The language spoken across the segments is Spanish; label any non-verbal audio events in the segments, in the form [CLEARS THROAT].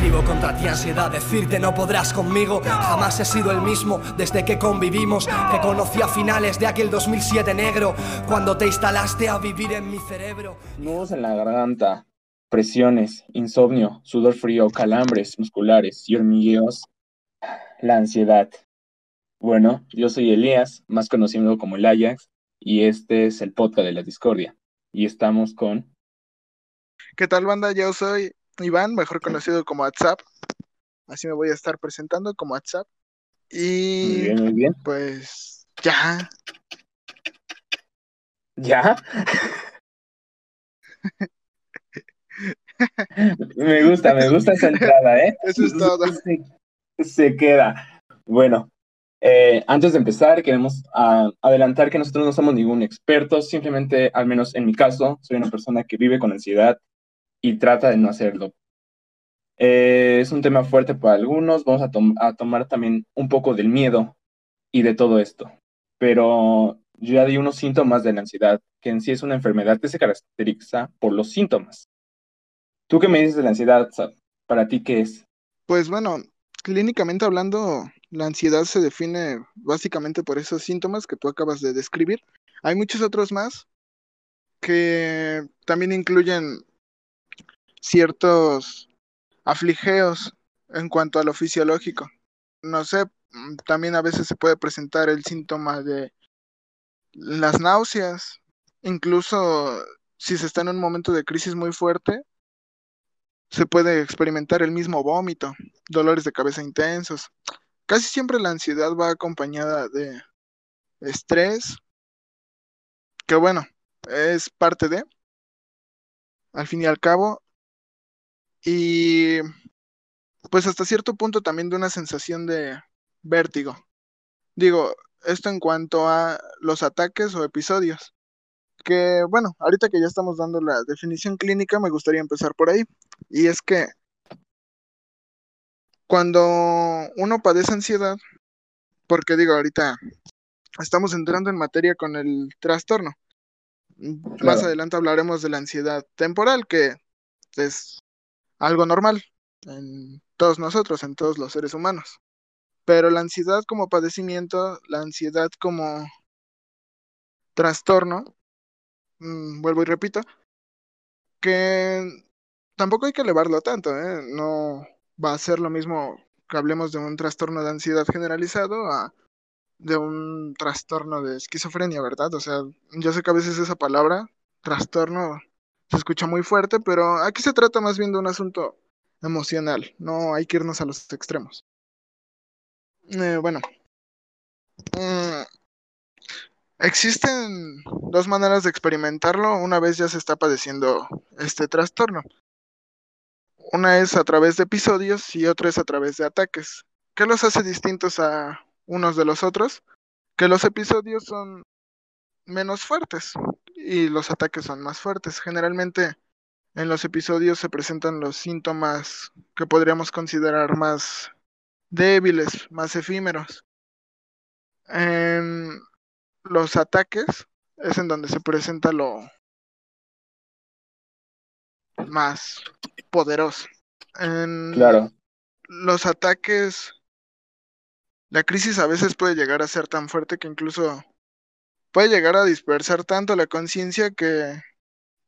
Escribo contra ti ansiedad, decirte no podrás conmigo. Jamás he sido el mismo desde que convivimos. Te conocí a finales de aquel 2007 negro, cuando te instalaste a vivir en mi cerebro. Nudos en la garganta, presiones, insomnio, sudor frío, calambres musculares y hormigueos. La ansiedad. Bueno, yo soy Elías, más conocido como el Ajax, y este es el podcast de la discordia. Y estamos con... ¿Qué tal banda? Yo soy Iván, mejor conocido como WhatsApp. Así me voy a estar presentando como WhatsApp. Y Muy bien, muy bien. pues ya, ¿Ya? [LAUGHS] me gusta, me gusta esa entrada, ¿eh? [LAUGHS] Eso es todo. Se, se queda. Bueno, eh, antes de empezar, queremos ah, adelantar que nosotros no somos ningún experto, simplemente, al menos en mi caso, soy una persona que vive con ansiedad y trata de no hacerlo. Eh, es un tema fuerte para algunos, vamos a, tom- a tomar también un poco del miedo y de todo esto, pero yo ya di unos síntomas de la ansiedad, que en sí es una enfermedad que se caracteriza por los síntomas. ¿Tú qué me dices de la ansiedad? ¿Para ti qué es? pues bueno, clínicamente hablando, la ansiedad se define básicamente por esos síntomas que tú acabas de describir. Hay muchos otros más que también incluyen ciertos afligeos en cuanto a lo fisiológico. No sé, mm, también a veces se puede presentar el síntoma de las náuseas, incluso si se está en un momento de crisis muy fuerte, se puede experimentar el mismo vómito, dolores de cabeza intensos. Casi siempre la ansiedad va acompañada de estrés, que bueno, es parte de, al fin y al cabo, y pues hasta cierto punto también de una sensación de vértigo. Digo, esto en cuanto a los ataques o episodios. Que bueno, ahorita que ya estamos dando la definición clínica, me gustaría empezar por ahí. Y es que cuando uno padece ansiedad, porque digo, ahorita estamos entrando en materia con el trastorno. Más adelante hablaremos de la ansiedad temporal, que es algo normal en todos nosotros, en todos los seres humanos. Pero la ansiedad como padecimiento, la ansiedad como trastorno, mm, vuelvo y repito, que tampoco hay que elevarlo tanto, ¿eh? No va a ser lo mismo que hablemos de un trastorno de ansiedad generalizado a de un trastorno de esquizofrenia, ¿verdad? O sea, yo sé que a veces esa palabra, trastorno, se escucha muy fuerte, pero aquí se trata más bien de un asunto emocional, no hay que irnos a los extremos. Eh, bueno, mm, existen dos maneras de experimentarlo una vez ya se está padeciendo este trastorno. Una es a través de episodios y otra es a través de ataques. ¿Qué los hace distintos a unos de los otros? Que los episodios son menos fuertes y los ataques son más fuertes. Generalmente en los episodios se presentan los síntomas que podríamos considerar más débiles, más efímeros. En los ataques es en donde se presenta lo más poderoso. En Claro, los ataques, la crisis a veces puede llegar a ser tan fuerte que incluso puede llegar a dispersar tanto la conciencia que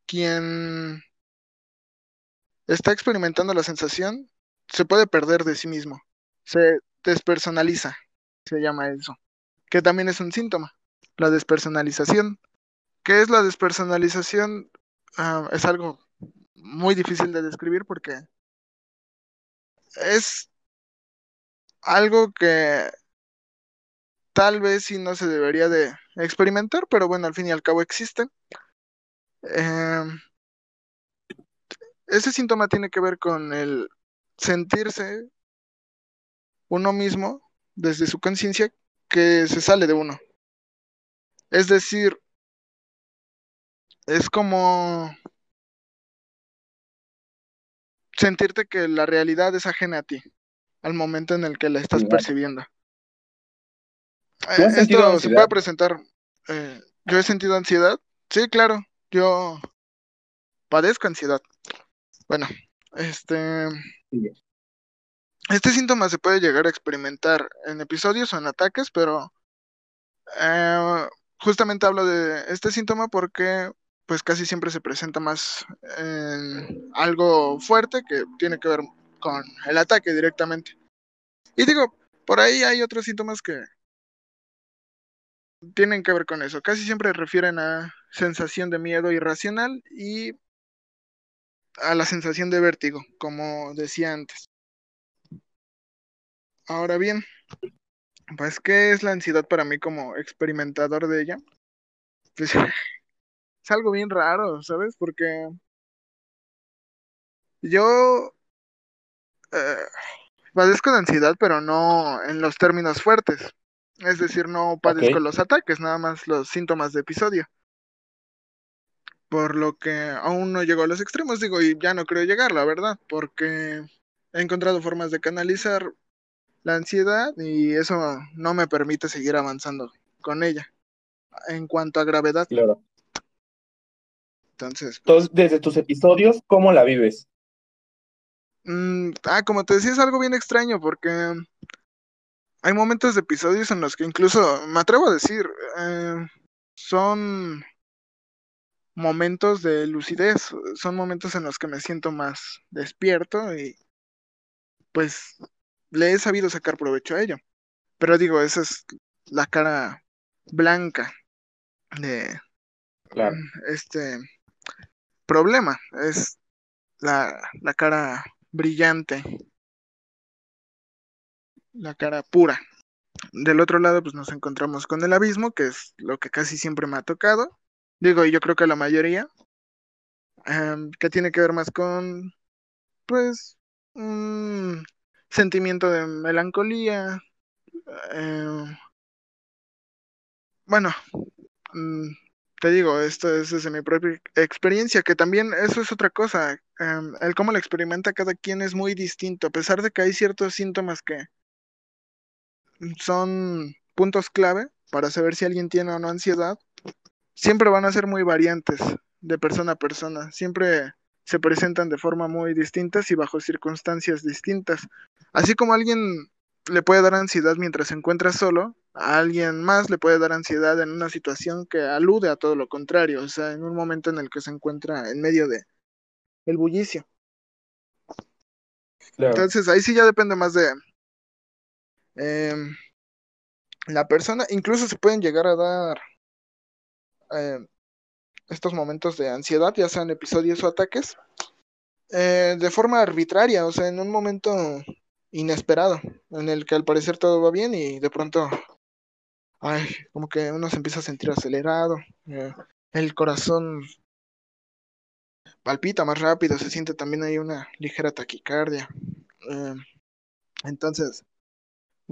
quien está experimentando la sensación se puede perder de sí mismo. Se despersonaliza, se llama eso. Que también es un síntoma, la despersonalización. ¿Qué es la despersonalización? Ah, es algo muy difícil de describir porque es algo que tal vez sí no se debería de experimentar, pero bueno, al fin y al cabo existe. Eh, ese síntoma tiene que ver con el sentirse uno mismo desde su conciencia que se sale de uno. Es decir, es como sentirte que la realidad es ajena a ti al momento en el que la estás percibiendo. Esto se puede presentar. eh, yo he sentido ansiedad. Sí, claro. Yo padezco ansiedad. Bueno, este, Sí. Este síntoma se puede llegar a experimentar en episodios o en ataques, pero eh, justamente hablo de este síntoma porque pues casi siempre se presenta más en algo fuerte que tiene que ver con el ataque directamente. Y digo, por ahí hay otros síntomas que tienen que ver con eso. Casi siempre refieren a sensación de miedo irracional y a la sensación de vértigo, como decía antes. Ahora bien, pues, ¿qué es la ansiedad para mí como experimentador de ella? Pues [LAUGHS] es algo bien raro, ¿sabes? Porque yo eh, padezco de ansiedad, pero no en los términos fuertes. Es decir, no padezco los ataques, nada más los síntomas de episodio. Por lo que aún no llego a los extremos, digo, y ya no creo llegar, la verdad, porque he encontrado formas de canalizar la ansiedad y eso no me permite seguir avanzando con ella. En cuanto a gravedad. Claro. Entonces. Entonces, desde tus episodios, ¿cómo la vives? Mm, ah, como te decía, es algo bien extraño porque hay momentos de episodios en los que incluso, me atrevo a decir, eh, son momentos de lucidez, son momentos en los que me siento más despierto y pues le he sabido sacar provecho a ello. Pero digo, esa es la cara blanca de este problema, es la, la cara brillante, la cara pura. Del otro lado, pues nos encontramos con el abismo, que es lo que casi siempre me ha tocado. Digo, y yo creo que la mayoría, em, que tiene que ver más con, pues, un sentimiento de melancolía. Em, bueno, mm, te digo, esto es desde mi propia experiencia, que también eso es otra cosa. Em, el cómo lo experimenta cada quien es muy distinto, a pesar de que hay ciertos síntomas que son puntos clave para saber si alguien tiene o no ansiedad, siempre van a ser muy variantes de persona a persona. Siempre se presentan de forma muy distintas y bajo circunstancias distintas. Así como alguien le puede dar ansiedad mientras se encuentra solo, a alguien más le puede dar ansiedad en una situación que alude a todo lo contrario, o sea, en un momento en el que se encuentra en medio de el bullicio. Entonces ahí sí ya depende más de em, la persona, incluso se pueden llegar a dar em, estos momentos de ansiedad, ya sean episodios o ataques, eh, de forma arbitraria, o sea, en un momento inesperado, en el que al parecer todo va bien y de pronto, ay, como que uno se empieza a sentir acelerado, eh, el corazón palpita más rápido, se siente también ahí una ligera taquicardia. Eh, entonces,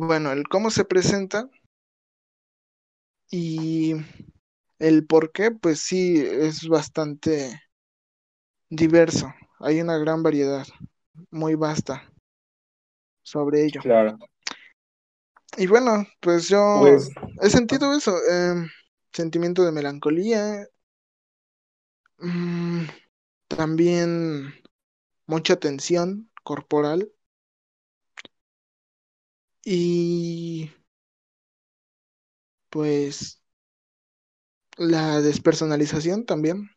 bueno, el cómo se presenta y el por qué, pues sí, es bastante diverso. Hay una gran variedad, muy vasta sobre ello. Claro. Y bueno, pues yo pues, he sentido eso, em, sentimiento de melancolía, mm, también mucha tensión corporal y pues la despersonalización también.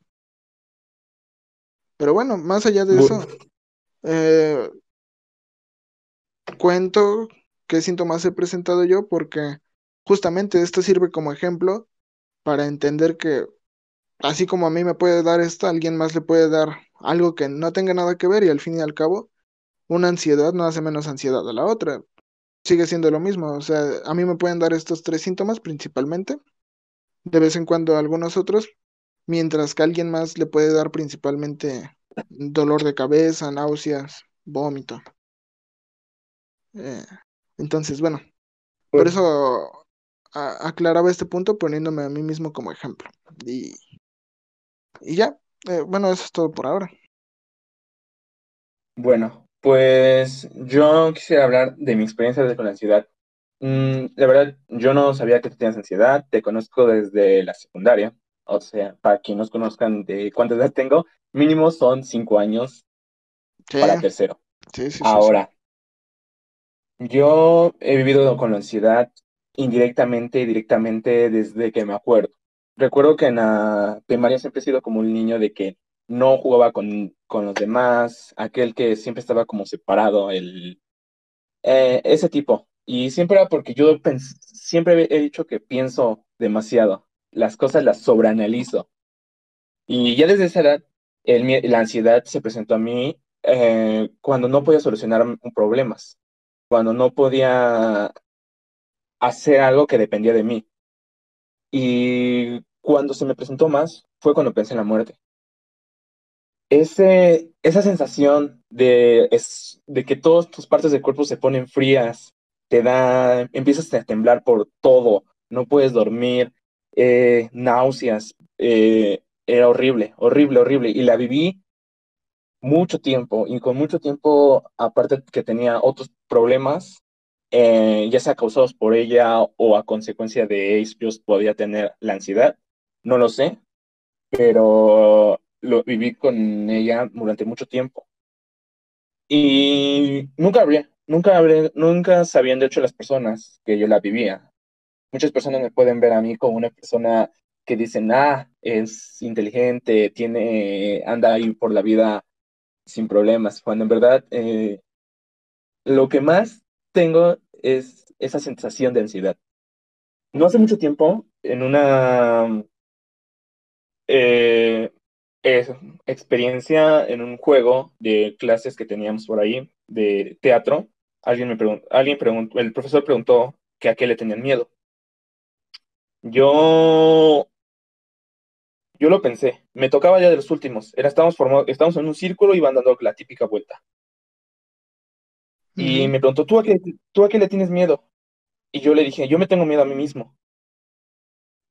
Pero bueno, más allá de eso, eh, cuento qué síntomas he presentado yo porque justamente esto sirve como ejemplo para entender que así como a mí me puede dar esto, alguien más le puede dar algo que no tenga nada que ver y al fin y al cabo una ansiedad no hace menos ansiedad a la otra. Sigue siendo lo mismo, o sea, a mí me pueden dar estos tres síntomas principalmente, de vez en cuando algunos otros, mientras que a alguien más le puede dar principalmente dolor de cabeza, náuseas, vómito. Eh, entonces, bueno, por pues eso aclaraba este punto poniéndome a mí mismo como ejemplo. Y, y ya, eh, bueno, eso es todo por ahora. Bueno, pues yo quisiera hablar de mi experiencia con la ansiedad. Mm, la verdad, yo no sabía que tú tenías ansiedad, te conozco desde la secundaria, o sea, para quien nos conozcan de cuánta edad tengo, mínimo son cinco años para tercero. Sí, sí, Ahora, Yo he vivido con la ansiedad indirectamente y directamente desde que me acuerdo. Recuerdo que en la primaria siempre he sido como un niño de que no jugaba con, con los demás, aquel que siempre estaba como separado, el, eh, ese tipo. Y siempre era porque yo siempre he dicho que pienso demasiado, las cosas las sobreanalizo. Y ya desde esa edad, la ansiedad se presentó a mí eh, cuando no podía solucionar problemas, cuando no podía hacer algo que dependía de mí. Y cuando se me presentó más fue cuando pensé en la muerte. Ese, esa sensación de, es, de que todas tus partes del cuerpo se ponen frías, te da, empiezas a temblar por todo, no puedes dormir, eh, náuseas, eh, era horrible, horrible, horrible. Y la viví mucho tiempo y con mucho tiempo, aparte que tenía otros problemas, eh, ya sea causados por ella o a consecuencia de ellos podía tener la ansiedad, no lo sé, pero lo viví con ella durante mucho tiempo. Y nunca habría, nunca hablé, nunca sabían de hecho las personas que yo la vivía. Muchas personas me pueden ver a mí como una persona que dicen, ah, es inteligente, tiene, anda ahí por la vida sin problemas, cuando en verdad eh, lo que más tengo es esa sensación de ansiedad. No hace mucho tiempo, en una eh, experiencia en un juego de clases que teníamos por ahí de teatro, alguien me preguntó, alguien preguntó, el profesor preguntó que a qué le tenían miedo. Yo yo lo pensé, me tocaba ya de los últimos. Era, estábamos, formados, estábamos en un círculo y iban dando la típica vuelta. Y me preguntó, ¿tú a, qué, ¿tú a qué le tienes miedo? Y yo le dije, yo me tengo miedo a mí mismo.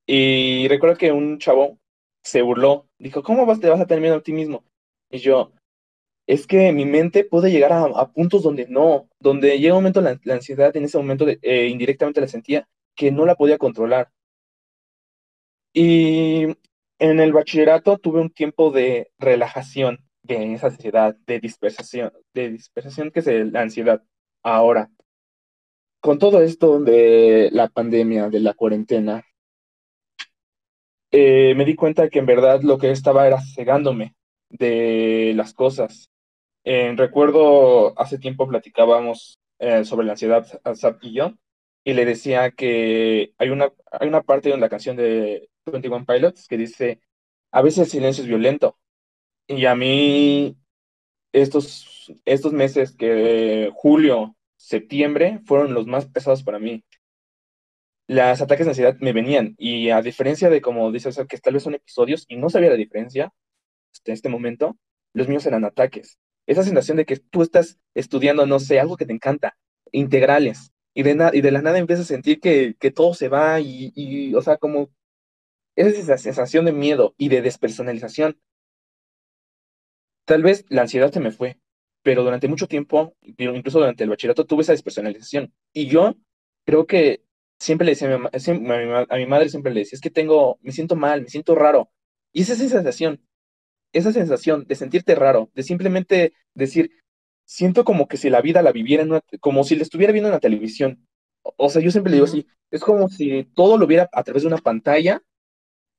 Y recuerdo que un chavo se burló, dijo, ¿cómo vas, te vas a tener miedo a ti mismo? Y yo, es que mi mente puede llegar a, puntos donde no, donde llega un momento la, ansiedad, en ese momento eh, indirectamente la sentía, que no la podía controlar. Y en el bachillerato tuve un tiempo de relajación de esa ansiedad, de dispersación, de dispersación que es la ansiedad. Ahora, con todo esto de la pandemia, de la cuarentena, eh, me di cuenta que en verdad lo que estaba era cegándome de las cosas. recuerdo hace tiempo platicábamos eh, sobre la ansiedad, Zap y yo, y le decía que hay una, hay una parte de la canción de 21 Pilots que dice, a veces el silencio es violento. Y a mí estos, estos meses que julio, septiembre fueron los más pesados para mí. Las ataques de ansiedad me venían y a diferencia de como dices, que tal vez son episodios y no sabía la diferencia en este momento, los míos eran ataques. Esa sensación de que tú estás estudiando, no sé, algo que te encanta, integrales, y de, y la nada empiezas a sentir que, todo se va y, y, o sea, como es esa sensación de miedo y de despersonalización. Tal vez la ansiedad se me fue, pero durante mucho tiempo, incluso durante el bachillerato, tuve esa despersonalización. Y yo creo que siempre le decía a mi, a mi, madre, siempre le decía, es que tengo, me siento mal, me siento raro. Y esa sensación, esa sensación de sentirte raro, de simplemente decir, siento como que si la vida la viviera, en como si la estuviera viendo en la televisión. O sea, yo siempre le digo así, es como si todo lo viera a través de una pantalla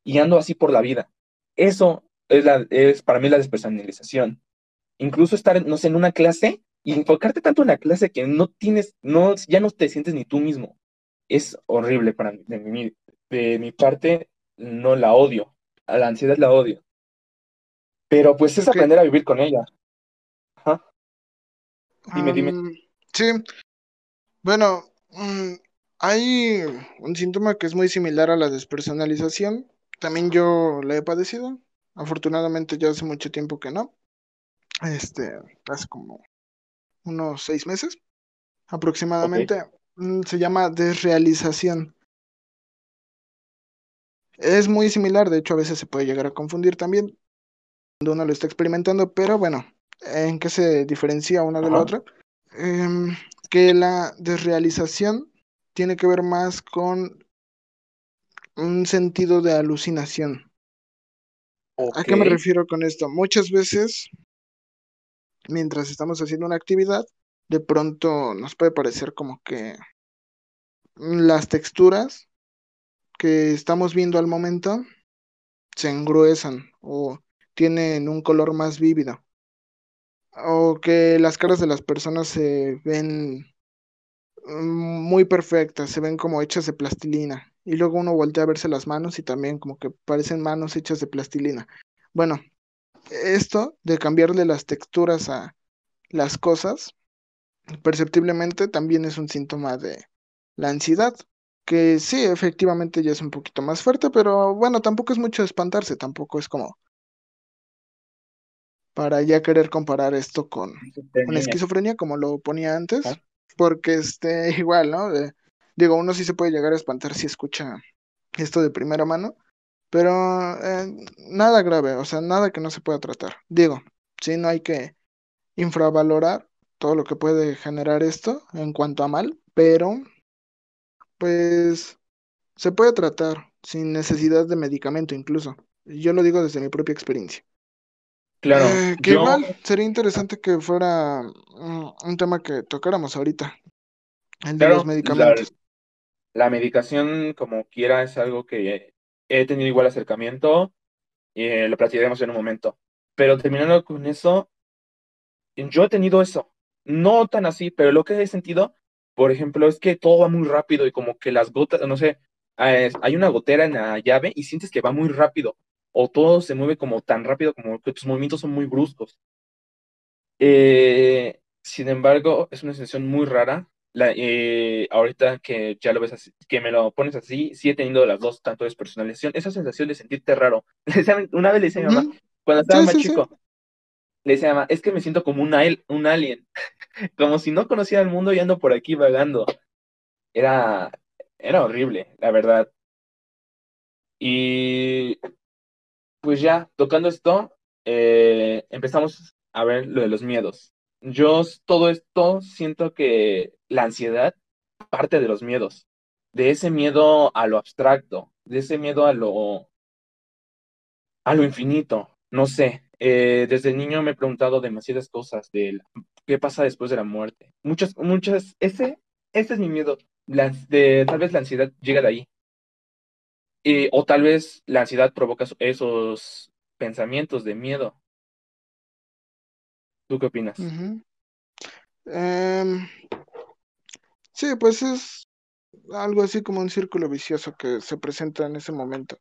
y ando así por la vida. Eso es, la, es para mí la despersonalización. Incluso estar, no sé, en una clase y enfocarte tanto en la clase que no tienes, no, ya no te sientes ni tú mismo. Es horrible para mí. De mi, de mi parte, no la odio. A la ansiedad la odio. Pero pues es aprender a vivir con ella. Ajá. Dime, dime. Sí. Bueno, mm, hay un síntoma que es muy similar a la despersonalización, también yo la he padecido. Afortunadamente ya hace mucho tiempo que no. Este, hace como unos seis meses aproximadamente. Mm, se llama desrealización. Es muy similar, de hecho a veces se puede llegar a confundir también cuando uno lo está experimentando, pero bueno, ¿en qué se diferencia una de la otra? Em, que la desrealización tiene que ver más con un sentido de alucinación. ¿A qué me refiero con esto? Muchas veces, mientras estamos haciendo una actividad, de pronto nos puede parecer como que las texturas que estamos viendo al momento se engruesan o tienen un color más vívido o que las caras de las personas se ven mm, muy perfectas, se ven como hechas de plastilina. Y luego uno voltea a verse las manos y también como que parecen manos hechas de plastilina. Bueno, esto de cambiarle las texturas a las cosas, perceptiblemente también es un síntoma de la ansiedad, que sí, efectivamente ya es un poquito más fuerte, pero bueno, tampoco es mucho espantarse, tampoco es como para ya querer comparar esto con, con esquizofrenia, como lo ponía antes, porque este, [LAUGHS] igual, ¿no? digo, uno sí se puede llegar a espantar si escucha esto de primera mano, pero eh, nada grave, o sea, nada que no se pueda tratar. Digo, sí, no hay que infravalorar todo lo que puede generar esto en cuanto a mal, pero pues se puede tratar sin necesidad de medicamento incluso. Yo lo digo desde mi propia experiencia. Claro. Eh, que igual sería interesante que fuera un tema que tocáramos ahorita, el de los medicamentos. La, medicación, como quiera, es algo que he tenido igual acercamiento y eh, lo platicaremos en un momento. Pero terminando con eso, yo he tenido eso. No tan así, pero lo que he sentido, por ejemplo, es que todo va muy rápido y como que las gotas, no sé, hay una gotera en la llave y sientes que va muy rápido o todo se mueve como tan rápido como que tus movimientos son muy bruscos. Eh, sin embargo, es una sensación muy rara. La, eh, ahorita que ya lo ves así, que me lo pones así, sí he tenido las dos, tanto despersonalización, esa sensación de sentirte raro. [LAUGHS] Una vez le decía a mi mamá, cuando estaba más chico, le decía a mamá, es que me siento como un, un alien, [LAUGHS] como si no conociera el mundo y ando por aquí vagando. Era, era horrible, la verdad. Y pues ya, tocando esto, eh, empezamos a ver lo de los miedos. Yo todo esto siento que la ansiedad parte de los miedos, de ese miedo a lo abstracto, de ese miedo a lo, a lo infinito. No sé, eh, desde niño me he preguntado demasiadas cosas de qué pasa después de la muerte. Muchas, muchas, ese, ese es mi miedo. tal vez la ansiedad llega de ahí. O tal vez la ansiedad provoca esos pensamientos de miedo. ¿Tú qué opinas? Em, sí, pues es algo así como un círculo vicioso que se presenta en ese momento.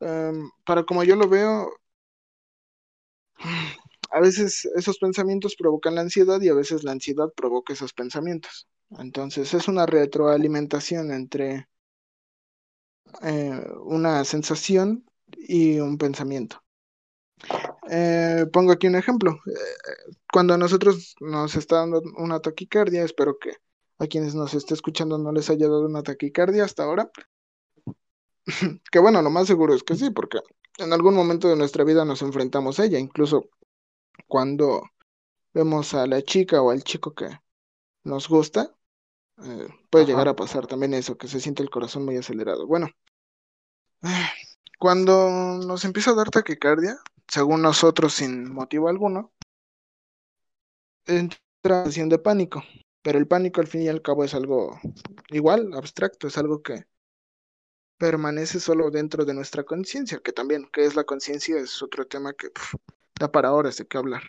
Em, para como yo lo veo, a veces esos pensamientos provocan la ansiedad y a veces la ansiedad provoca esos pensamientos. Entonces es una retroalimentación entre eh, una sensación y un pensamiento. Eh, pongo aquí un ejemplo. Eh, cuando a nosotros nos está dando una taquicardia, espero que a quienes nos esté escuchando no les haya dado una taquicardia hasta ahora. [LAUGHS] que bueno, lo más seguro es que sí, porque en algún momento de nuestra vida nos enfrentamos a ella, incluso cuando vemos a la chica o al chico que nos gusta, puede llegar a pasar también eso, que se siente el corazón muy acelerado. Bueno, cuando nos empieza a dar taquicardia, según nosotros sin motivo alguno, entra sensación de pánico. Pero el pánico al fin y al cabo es algo igual, abstracto, es algo que permanece solo dentro de nuestra conciencia, que también, que es la conciencia, es otro tema que da para horas de qué hablar.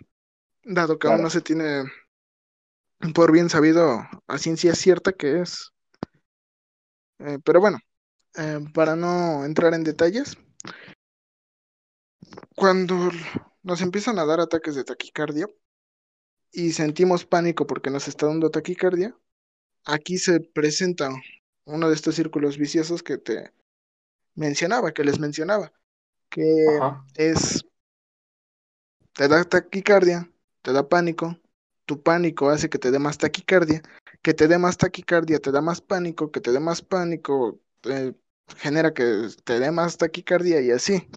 Dado que aún no se tiene por bien sabido a ciencia cierta que es. Eh, pero bueno, eh, para no entrar en detalles, cuando nos empiezan a dar ataques de taquicardia y sentimos pánico porque nos está dando taquicardia, aquí se presenta uno de estos círculos viciosos que te mencionaba, que les mencionaba, que es, te da taquicardia, te da pánico, tu pánico hace que te dé más taquicardia, que te dé más taquicardia, te da más pánico, que te dé más pánico, eh, genera que te dé más taquicardia y así.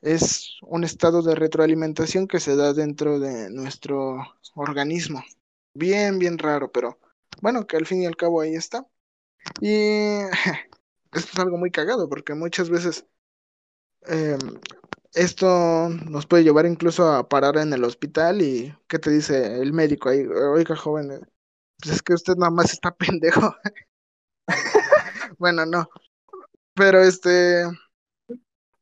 Es un estado de retroalimentación que se da dentro de nuestro organismo. Bien, bien raro, pero bueno, que al fin y al cabo ahí está. Y [LAUGHS] esto es algo muy cagado porque muchas veces em, esto nos puede llevar incluso a parar en el hospital y ¿qué te dice el médico ahí? Oiga, joven, eh, pues es que usted nada más está [LAUGHS] pendejo. [LAUGHS] bueno, no. Pero este,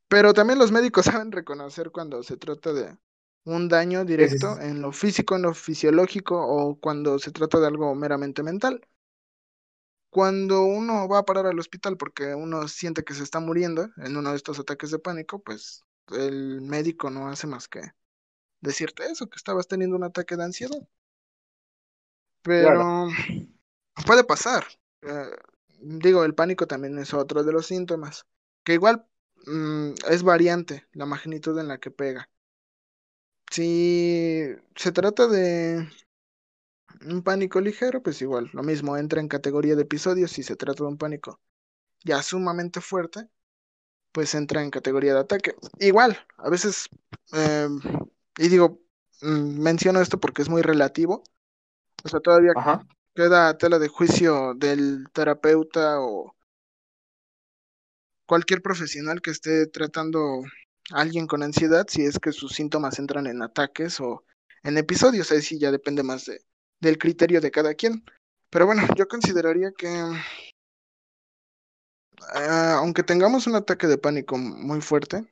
pero también los médicos saben reconocer cuando se trata de un daño directo en lo físico, en lo fisiológico o cuando se trata de algo meramente mental. Cuando uno va a parar al hospital porque uno siente que se está muriendo en uno de estos ataques de pánico, pues el médico no hace más que decirte eso, que estabas teniendo un ataque de ansiedad. Pero puede pasar. Eh, digo, el pánico también es otro de los síntomas, que igual mm, es variante la magnitud en la que pega. Si se trata de un pánico ligero, pues igual, lo mismo, entra en categoría de episodios. Si se trata de un pánico ya sumamente fuerte, pues entra en categoría de ataque. Igual, a veces, em, y digo, mm, menciono esto porque es muy relativo. O sea, todavía queda tela de juicio del terapeuta o cualquier profesional que esté tratando a alguien con ansiedad, si es que sus síntomas entran en ataques o en episodios, ahí sí ya depende más de, del criterio de cada quien. Pero bueno, yo consideraría que ah, aunque tengamos un ataque de pánico muy fuerte,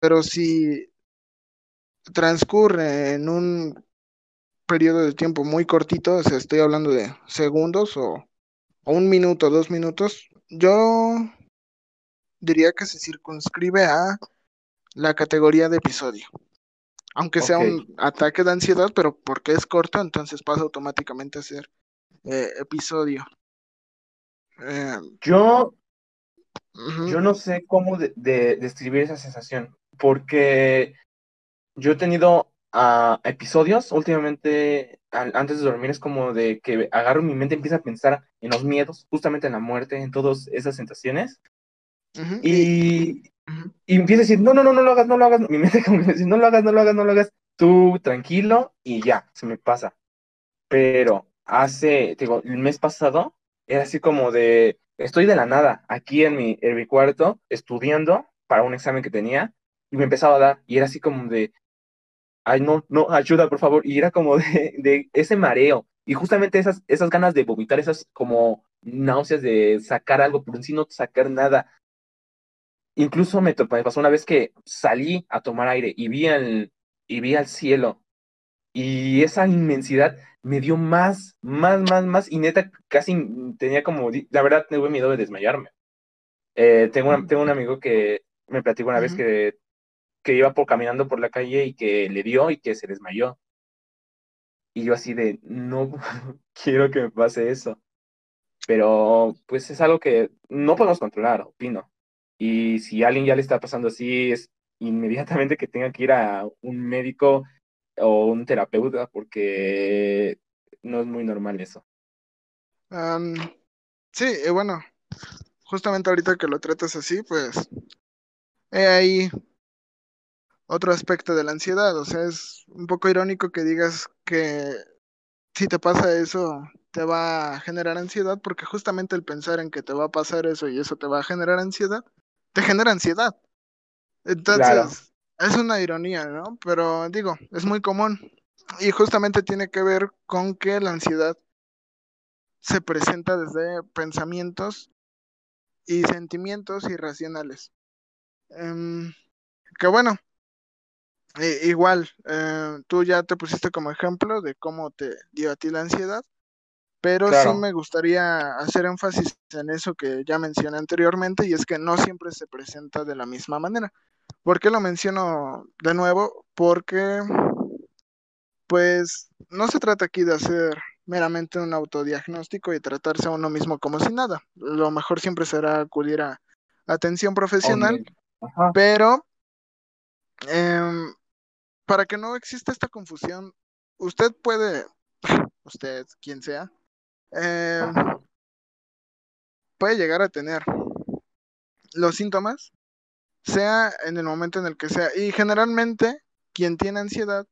pero si transcurre en un periodo de tiempo muy cortito, o sea, estoy hablando de segundos o, un minuto, dos minutos, yo diría que se circunscribe a la categoría de episodio. Aunque sea un ataque de ansiedad, pero porque es corto, entonces pasa automáticamente a ser eh, episodio. Eh, yo, yo no sé cómo de, describir esa sensación, porque yo he tenido uh, episodios últimamente, antes de dormir, es como de que agarro mi mente, empieza a pensar en los miedos, justamente en la muerte, en todas esas sensaciones. y, y empieza a decir, no, no, no, no lo hagas, no lo hagas. Mi mente [LAUGHS] como dice, no lo hagas, no lo hagas, no lo hagas. Tú tranquilo y ya, se me pasa. Pero hace, digo, el mes pasado era así como de, estoy de la nada aquí en mi, en mi cuarto estudiando para un examen que tenía y me empezaba a dar y era así como de, ay, no, no, ayuda, por favor. Y era como de, [LAUGHS] ese mareo. Y justamente esas, esas ganas de vomitar, esas como náuseas de sacar algo, pero en sí no sacar nada. Incluso me, me pasó una vez que salí a tomar aire y vi el, y vi al cielo. Y esa inmensidad me dio más, más, más, más. Y neta, casi tenía como, la verdad, tuve miedo de desmayarme. Eh, tengo, tengo un amigo que me platicó una vez que que iba por caminando por la calle y que le dio y que se desmayó. Y yo así de, no [LAUGHS] quiero que me pase eso. Pero pues es algo que no podemos controlar, opino. Y si a alguien ya le está pasando así, es inmediatamente que tenga que ir a un médico o un terapeuta porque no es muy normal eso. sí, eh, bueno, justamente ahorita que lo tratas así, pues he ahí otro aspecto de la ansiedad. O sea, es un poco irónico que digas que si te pasa eso te va a generar ansiedad, porque justamente el pensar en que te va a pasar eso y eso te va a generar ansiedad, te genera ansiedad. Entonces, es una ironía, ¿no? Pero digo, es muy común. Y justamente tiene que ver con que la ansiedad se presenta desde pensamientos y sentimientos irracionales. Em, que bueno, igual, eh, tú ya te pusiste como ejemplo de cómo te dio a ti la ansiedad, pero sí me gustaría hacer énfasis en eso que ya mencioné anteriormente y es que no siempre se presenta de la misma manera. ¿Por qué lo menciono de nuevo? Porque, pues, no se trata aquí de hacer meramente un autodiagnóstico y tratarse a uno mismo como si nada. Lo mejor siempre será acudir a atención profesional, pero eh, para que no exista esta confusión, usted puede, [LAUGHS] usted, quien sea, em, puede llegar a tener los síntomas, sea en el momento en el que sea. Y generalmente, quien tiene ansiedad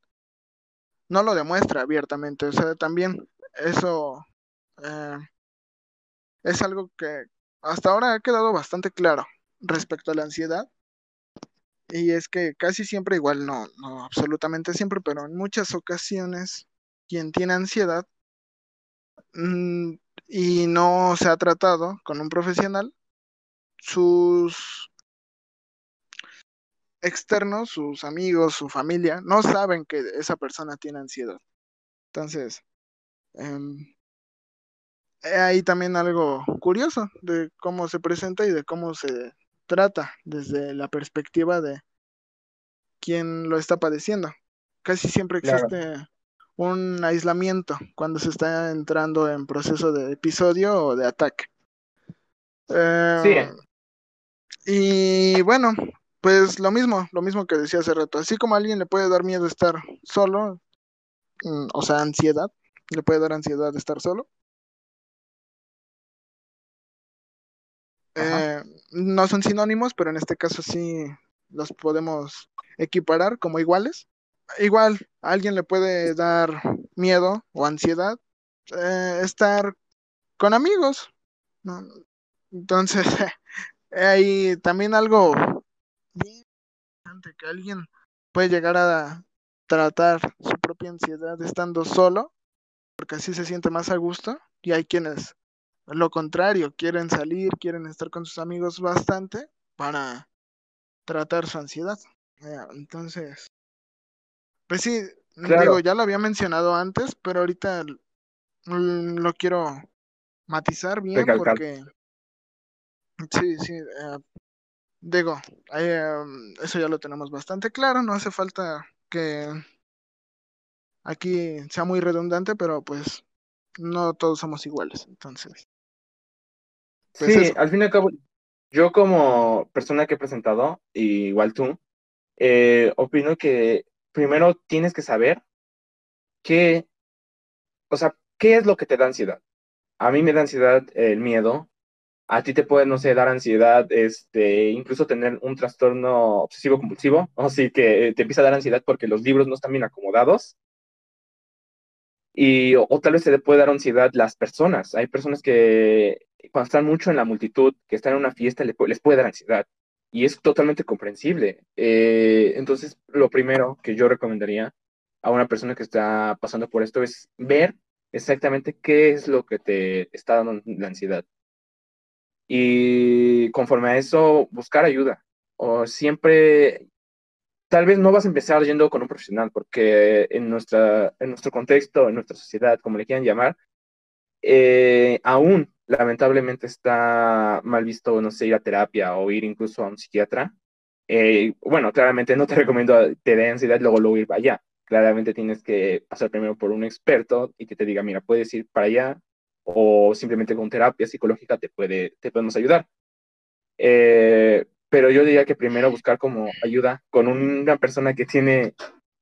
no lo demuestra abiertamente. O sea, también eso eh, es algo que hasta ahora ha quedado bastante claro respecto a la ansiedad. Y es que casi siempre, igual no, no absolutamente siempre, pero en muchas ocasiones, quien tiene ansiedad mm, y no se ha tratado con un profesional, sus externos, sus amigos, su familia, no saben que esa persona tiene ansiedad. Entonces, eh, hay también algo curioso de cómo se presenta y de cómo se trata desde la perspectiva de quien lo está padeciendo. Casi siempre existe un aislamiento cuando se está entrando en proceso de episodio o de ataque. Eh, y bueno, pues lo mismo, lo mismo que decía hace rato. Así como a alguien le puede dar miedo estar solo, mm, o sea, ansiedad, le puede dar ansiedad estar solo. Eh, no son sinónimos, pero en este caso sí los podemos equiparar como iguales. Igual, a alguien le puede dar miedo o ansiedad eh, estar con amigos. Entonces, [LAUGHS] hay también algo bien interesante que alguien puede llegar a tratar su propia ansiedad estando solo, porque así se siente más a gusto, y hay quienes lo contrario, quieren salir, quieren estar con sus amigos bastante para tratar su ansiedad. Entonces, pues sí, digo, ya lo había mencionado antes, pero ahorita lo quiero matizar bien porque sí, sí, eh, digo, em, eso ya lo tenemos bastante claro, no hace falta que aquí sea muy redundante, pero pues no todos somos iguales, entonces. Pues sí, al fin y al cabo, yo como persona que he presentado, igual tú, eh, opino que primero tienes que saber qué, o sea, qué es lo que te da ansiedad. A mí me da ansiedad el miedo, a ti te puede, no sé, dar ansiedad, este, incluso tener un trastorno obsesivo compulsivo, [LAUGHS] o sí que te empieza a dar ansiedad porque los libros no están bien acomodados. Y, o, tal vez te puede dar ansiedad las personas. Hay personas que cuando están mucho en la multitud, que están en una fiesta, les, puede dar ansiedad. Y es totalmente comprensible. Eh, entonces, lo primero que yo recomendaría a una persona que está pasando por esto es ver exactamente qué es lo que te está dando la ansiedad. Y conforme a eso, buscar ayuda. O siempre, tal vez no vas a empezar yendo con un profesional, porque en, nuestra, en nuestro contexto, en nuestra sociedad, como le quieran llamar, eh, aún lamentablemente está mal visto, no sé, ir a terapia o ir incluso a un psiquiatra. Eh, bueno, claramente no te [LAUGHS] recomiendo te dé ansiedad luego luego ir para allá. Claramente tienes que pasar primero por un experto y que te diga, mira, puedes ir para allá o simplemente con terapia psicológica te puede te podemos ayudar. Eh, pero yo diría que primero buscar como ayuda con una persona que tiene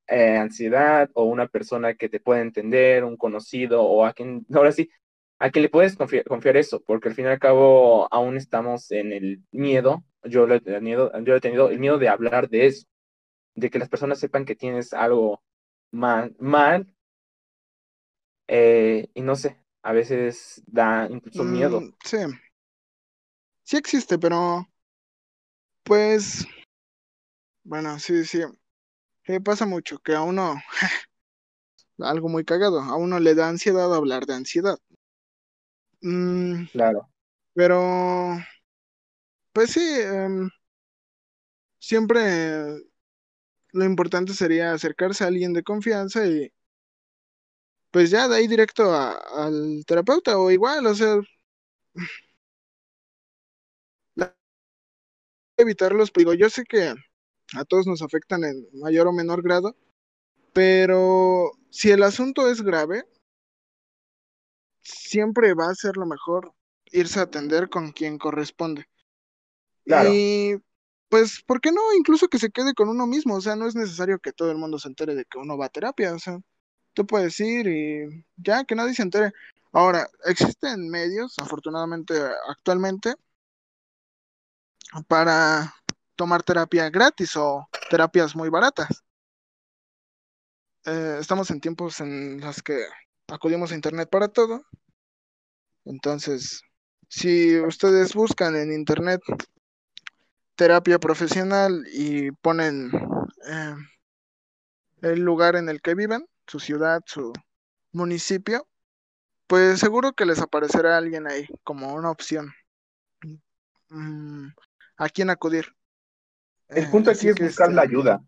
eh, ansiedad o una persona que te puede entender, un conocido o a quien, ahora sí, a quien le puedes confiar, eso, porque al fin y al cabo aún estamos en el miedo, yo lo he tenido, yo he tenido el miedo de hablar de eso, de que las personas sepan que tienes algo mal, mal eh, y no sé, a veces da incluso miedo. Mm, sí, sí existe, pero pues, bueno, sí, sí, sí pasa mucho que a uno, [LAUGHS] algo muy cagado, a uno le da ansiedad hablar de ansiedad. Mm, claro. Pero, pues sí, em, siempre lo importante sería acercarse a alguien de confianza y pues ya de ahí directo al terapeuta o igual, o sea, evitarlos, digo, yo sé que a todos nos afectan en mayor o menor grado, pero si el asunto es grave, siempre va a ser lo mejor irse a atender con quien corresponde. Y pues, ¿por qué no? Incluso que se quede con uno mismo, o sea, no es necesario que todo el mundo se entere de que uno va a terapia, o sea, tú puedes ir y ya, que nadie se entere. Ahora, existen medios, afortunadamente actualmente, para tomar terapia gratis o terapias muy baratas. Eh, estamos en tiempos en los que acudimos a Internet para todo. Entonces, si ustedes buscan en Internet terapia profesional y ponen eh, el lugar en el que viven, su ciudad, su municipio, pues seguro que les aparecerá alguien ahí como una opción. Mm, ¿A quién acudir? El Eh, punto así aquí es que, buscar la este, ayuda.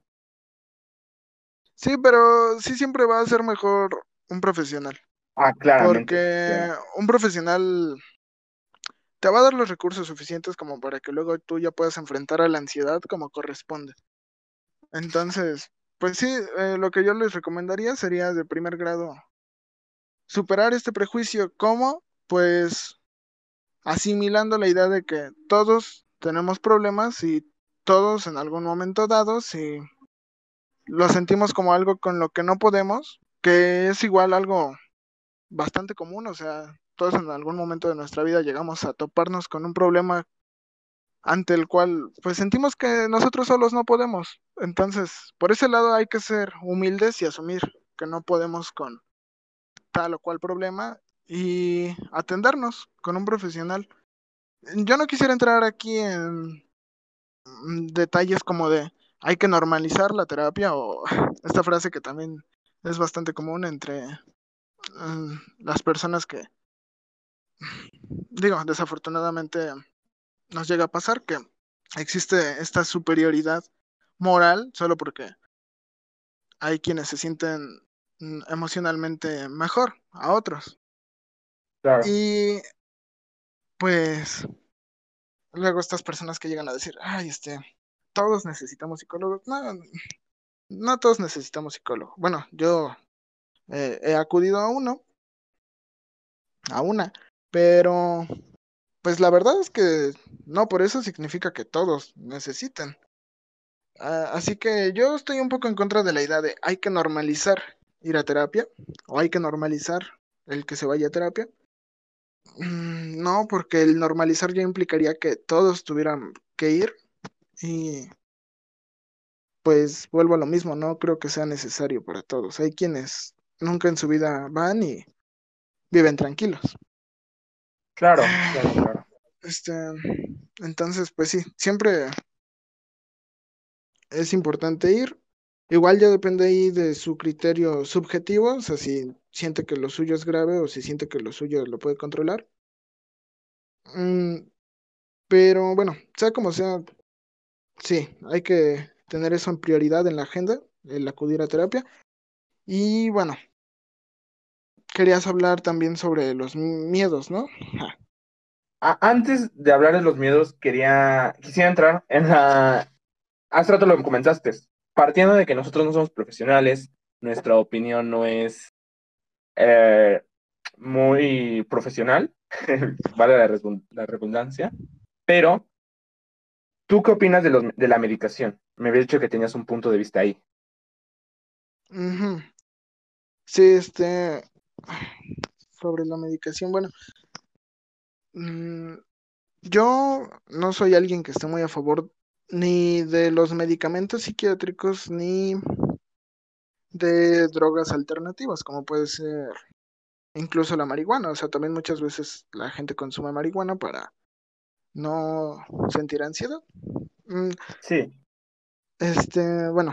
Sí, pero sí siempre va a ser mejor un profesional, Ah, claramente. porque claro. un profesional te va a dar los recursos suficientes como para que luego tú ya puedas enfrentar a la ansiedad como corresponde. Entonces, pues sí, eh, lo que yo les recomendaría sería de primer grado superar este prejuicio. ¿Cómo? Pues asimilando la idea de que todos tenemos problemas y todos en algún momento dado, si lo sentimos como algo con lo que no podemos, que es igual algo bastante común, o sea, todos en algún momento de nuestra vida llegamos a toparnos con un problema ante el cual pues sentimos que nosotros solos no podemos. Entonces, por ese lado hay que ser humildes y asumir que no podemos con tal o cual problema y atendernos con un profesional. Yo no quisiera entrar aquí en mm, detalles como de hay que normalizar la terapia o [LAUGHS] esta frase que también es bastante común entre mm, las personas que, digo, desafortunadamente nos llega a pasar que existe esta superioridad moral solo porque hay quienes se sienten mm, emocionalmente mejor a otros. Claro. Y pues luego estas personas que llegan a decir, ay, este, todos necesitamos psicólogos. No, no todos necesitamos psicólogo. Bueno, yo eh, he acudido a uno, a una, pero pues la verdad es que no por eso significa que todos necesiten. Ah, así que yo estoy un poco en contra de la idea de hay que normalizar ir a terapia o hay que normalizar el que se vaya a terapia. Mm, No, porque el normalizar ya implicaría que todos tuvieran que ir y pues vuelvo a lo mismo, no creo que sea necesario para todos. Hay quienes nunca en su vida van y viven tranquilos. Claro, claro, claro. Este, entonces, pues sí, siempre es importante ir. Igual ya depende ahí de su criterio subjetivo, o sea, si siente que lo suyo es grave o si siente que lo suyo lo puede controlar. Mm, pero bueno, sea como sea, sí, hay que tener eso en prioridad en la agenda, el acudir a terapia. Y bueno, querías hablar también sobre los miedos, ¿no? Antes de hablar de los miedos, quería, quisiera entrar en la... Hace rato lo comentaste. Partiendo de que nosotros no somos profesionales, nuestra opinión no es eh, muy profesional, [LAUGHS] vale la, redun- la redundancia, pero ¿tú qué opinas de, la medicación? Me habías dicho que tenías un punto de vista ahí. Sí, este, sobre la medicación, bueno, mm, yo no soy alguien que esté muy a favor ni de los medicamentos psiquiátricos ni de drogas alternativas, como puede ser incluso la marihuana. O sea, también muchas veces la gente consume marihuana para no sentir ansiedad. Mm, Sí, Este, bueno,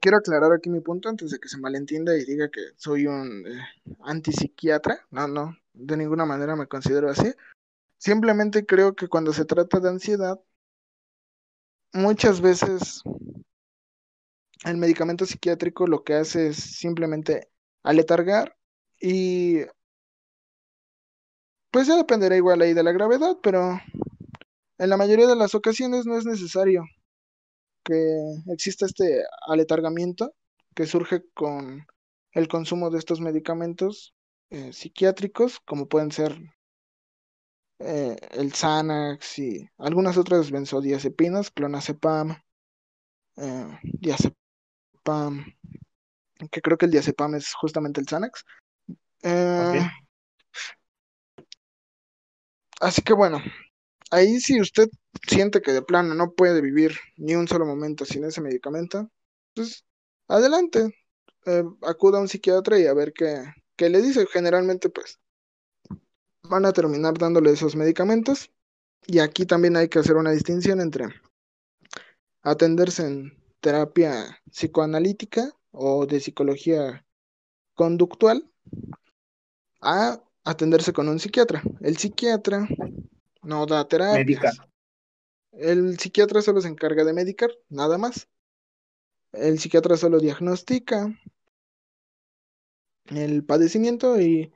quiero aclarar aquí mi punto antes de que se malentienda y diga que soy un eh, antipsiquiatra. No, no, de ninguna manera me considero así. Simplemente creo que cuando se trata de ansiedad, muchas veces el medicamento psiquiátrico lo que hace es simplemente aletargar y pues ya dependerá igual ahí de la gravedad, pero en la mayoría de las ocasiones no es necesario que exista este aletargamiento que surge con el consumo de estos medicamentos eh, psiquiátricos, como pueden ser eh, el Xanax y algunas otras benzodiazepinas, clonazepam, eh, diazepam, que creo que el diazepam es justamente el Xanax. Eh, así que bueno, ahí si usted siente que de plano no puede vivir ni un solo momento sin ese medicamento, pues adelante, acuda a un psiquiatra y a ver qué, qué le dice. Generalmente, pues van a terminar dándole esos medicamentos. Y aquí también hay que hacer una distinción entre atenderse en terapia psicoanalítica o de psicología conductual a atenderse con un psiquiatra. El psiquiatra no da terapia. El psiquiatra solo se encarga de medicar, nada más. El psiquiatra solo diagnostica el padecimiento y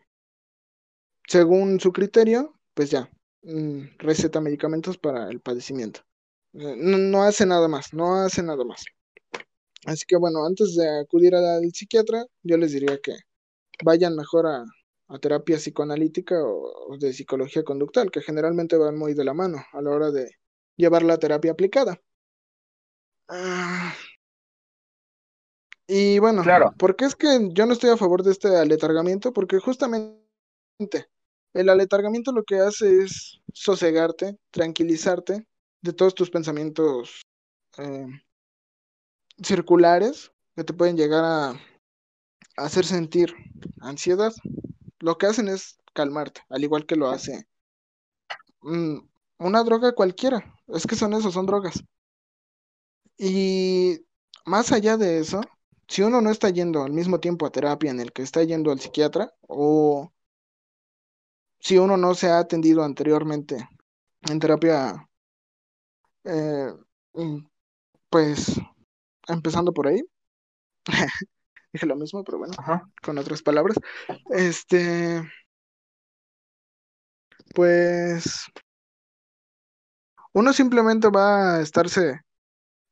según su criterio, pues ya, mm, receta medicamentos para el padecimiento. Eh, no, hace nada más, no hace nada más. Así que bueno, antes de acudir al psiquiatra, yo les diría que vayan mejor a, terapia psicoanalítica o, de psicología conductual, que generalmente van muy de la mano a la hora de llevar la terapia aplicada. Ah, y bueno, claro. ¿por qué es que yo no estoy a favor de este aletargamiento? Porque justamente el aletargamiento lo que hace es sosegarte, tranquilizarte de todos tus pensamientos eh, circulares que te pueden llegar a, hacer sentir ansiedad. Lo que hacen es calmarte, al igual que lo hace una droga cualquiera. Es que son eso, son drogas. Y más allá de eso, si uno no está yendo al mismo tiempo a terapia en el que está yendo al psiquiatra, o si uno no se ha atendido anteriormente en terapia eh, mm, pues empezando por ahí, [LAUGHS] dije lo mismo, pero bueno, con otras palabras. Este, pues uno simplemente va a estarse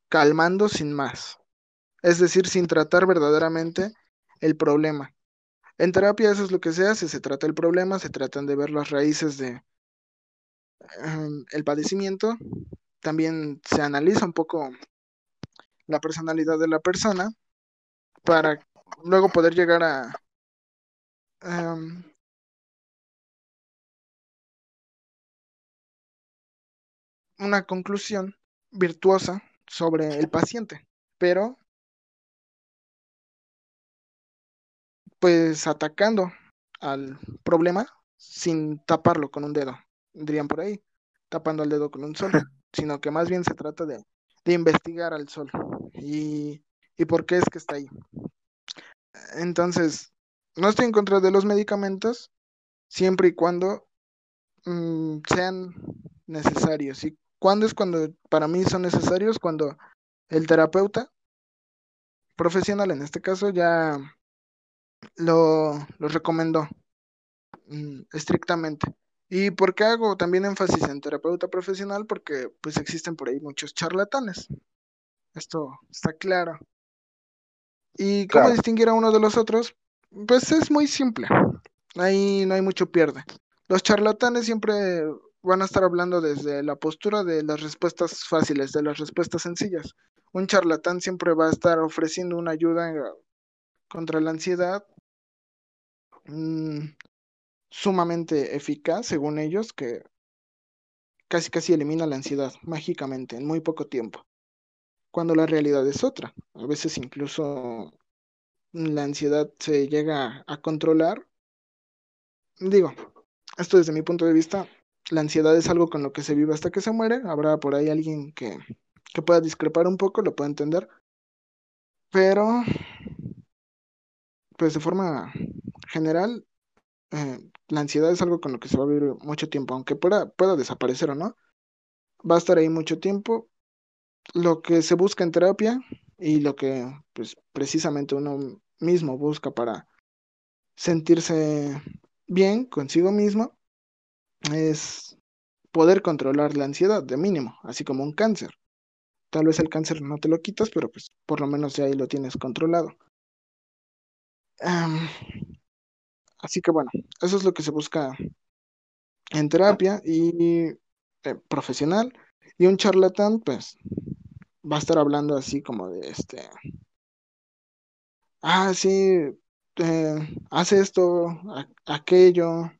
calmando sin más, es decir, sin tratar verdaderamente el problema. En terapia eso es lo que se hace, se trata el problema, se tratan de ver las raíces de em, el padecimiento. También se analiza un poco la personalidad de la persona para luego poder llegar a em, una conclusión virtuosa sobre el paciente, pero pues atacando al problema sin taparlo con un dedo, dirían por ahí, tapando el dedo con un sol. sino que más bien se trata de, investigar al sol y, por qué es que está ahí. Entonces, no estoy en contra de los medicamentos siempre y cuando mm, sean necesarios. ¿Y cuándo es cuando para mí son necesarios? Cuando el terapeuta profesional, en este caso, ya lo, lo recomendó mm, estrictamente. ¿Y por qué hago también énfasis en terapeuta profesional? Porque pues existen por ahí muchos charlatanes. Esto está claro. ¿Y cómo distinguir a uno de los otros? Pues es muy simple. Ahí no hay mucho pierde. Los charlatanes siempre van a estar hablando desde la postura de las respuestas fáciles, de las respuestas sencillas. Un charlatán siempre va a estar ofreciendo una ayuda contra la ansiedad, mm, sumamente eficaz, según ellos, que casi casi elimina la ansiedad mágicamente en muy poco tiempo, cuando la realidad es otra. A veces incluso la ansiedad se llega a controlar. Digo, esto desde mi punto de vista, la ansiedad es algo con lo que se vive hasta que se muere. Habrá por ahí alguien que, que pueda discrepar un poco, lo pueda entender. Pero, pues de forma general, eh, la ansiedad es algo con lo que se va a vivir mucho tiempo, aunque pueda, pueda desaparecer o no, va a estar ahí mucho tiempo. Lo que se busca en terapia y lo que pues precisamente uno mismo busca para sentirse bien consigo mismo es poder controlar la ansiedad de mínimo, así como un cáncer. Tal vez el cáncer no te lo quitas, pero pues por lo menos ya ahí lo tienes controlado. Así que bueno, eso es lo que se busca en terapia y eh, profesional. Y un charlatán, pues, va a estar hablando así como de este. Ah, sí, eh, hace esto, aquello,